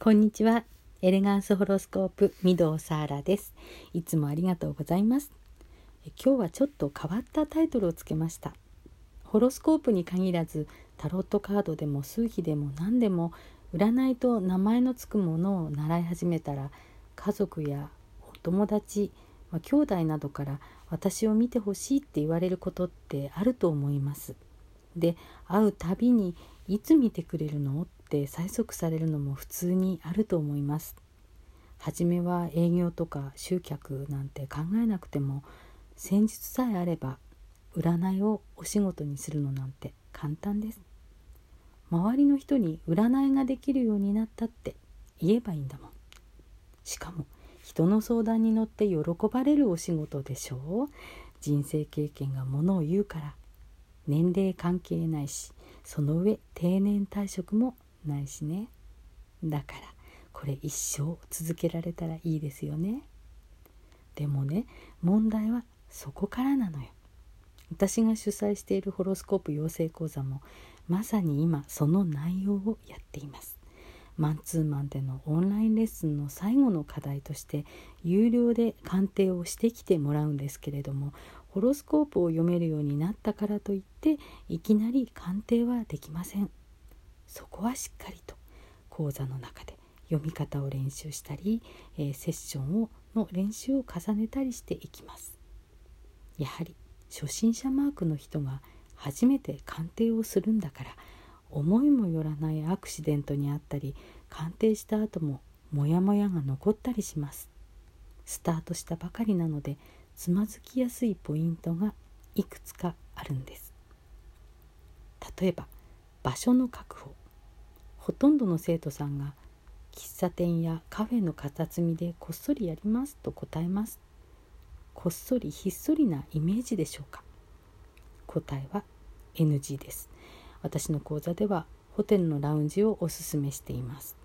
こんにちは。エレガンスホロスコープ、御堂サーラです。いつもありがとうございます。今日はちょっと変わったタイトルをつけました。ホロスコープに限らず、タロットカードでも数秘でも何でも、占いと名前のつくものを習い始めたら、家族やお友達、まあ、兄弟などから私を見てほしいって言われることってあると思います。で、会うたびにいつ見てくれるの？って催促されるのも普通にあると思います。初めは営業とか集客なんて考えなくても戦術さえあれば占いをお仕事にするのなんて簡単です。周りの人に占いができるようになったって言えばいいんだもん。しかも人の相談に乗って喜ばれるお仕事でしょ？う人生経験がものを言うから年齢関係ないしその上定年退職もないしね。だからこれ一生続けられたらいいですよね。でもね問題はそこからなのよ。私が主催しているホロスコープ養成講座もまさに今その内容をやっています。マンツーマンでのオンラインレッスンの最後の課題として有料で鑑定をしてきてもらうんですけれどもホロスコープを読めるようになったからといっていきなり鑑定はできません。そこはしっかりと講座の中で読み方を練習したり、えー、セッションをの練習を重ねたりしていきます。やはり初心者マークの人が初めて鑑定をするんだから思いもよらないアクシデントにあったり鑑定した後もモヤモヤが残ったりします。スタートしたばかりなのでつまずきやすいポイントがいくつかあるんです。例えば場所の確保。ほとんどの生徒さんが喫茶店やカフェの片隅でこっそりやりますと答えます。こっそりひっそりなイメージでしょうか。答えは NG です。私の講座ではホテルのラウンジをおすすめしています。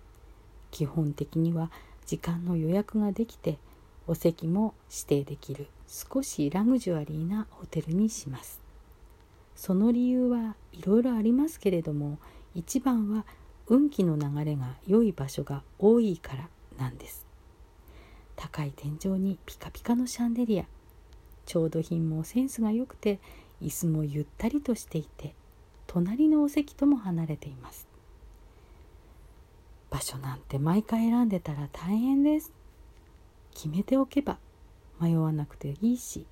基本的には時間の予約ができてお席も指定できる少しラグジュアリーなホテルにします。その理由はいろいろありますけれども一番は運気の流れが良い場所が多いからなんです。高い天井にピカピカのシャンデリア。調度品もセンスが良くて椅子もゆったりとしていて隣のお席とも離れています。場所なんて毎回選んでたら大変です。決めておけば迷わなくていいし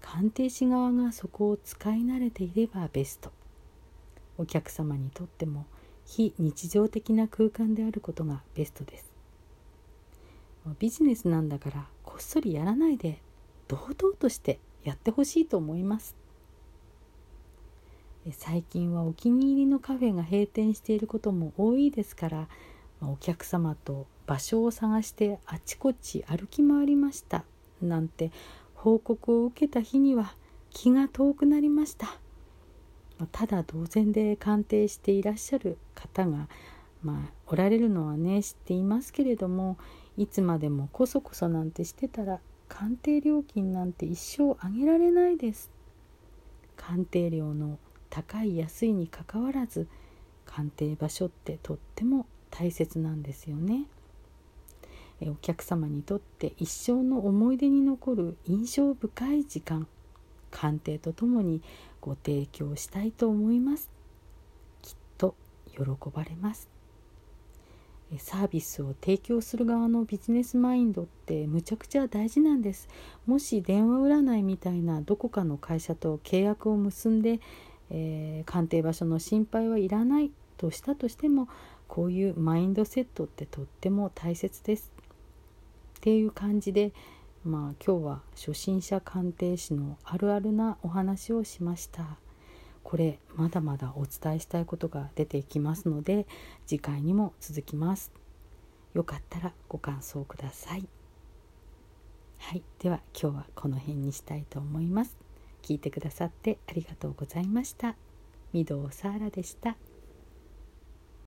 鑑定士側がそこを使い慣れていればベスト。お客様にとっても非日常的な空間であることがベストです。ビジネスなんだからこっそりやらないで堂々としてやってほしいと思います。最近はお気に入りのカフェが閉店していることも多いですからお客様と場所を探してあちこち歩き回りました。なんて報告を受けた日には気が遠くなりました。ただ同然で鑑定していらっしゃる方がまあおられるのはね知っていますけれどもいつまでもこそこそなんてしてたら鑑定料金なんて一生上げられないです。鑑定料の高い安いにかかわらず鑑定場所ってとっても大切なんですよね。お客様にとって一生の思い出に残る印象深い時間鑑定とともにご提供したいと思います。きっと喜ばれます。サービスを提供する側のビジネスマインドってむちゃくちゃ大事なんです。もし電話占いみたいなどこかの会社と契約を結んでえー、鑑定場所の心配はいらないとしたとしてもこういうマインドセットってとっても大切です。っていう感じでまあ今日は初心者鑑定士のあるあるなお話をしました。これまだまだお伝えしたいことが出てきますので次回にも続きます。よかったらご感想ください。はい、では今日はこの辺にしたいと思います。聞いてくださってありがとうございました。御堂サーラでした。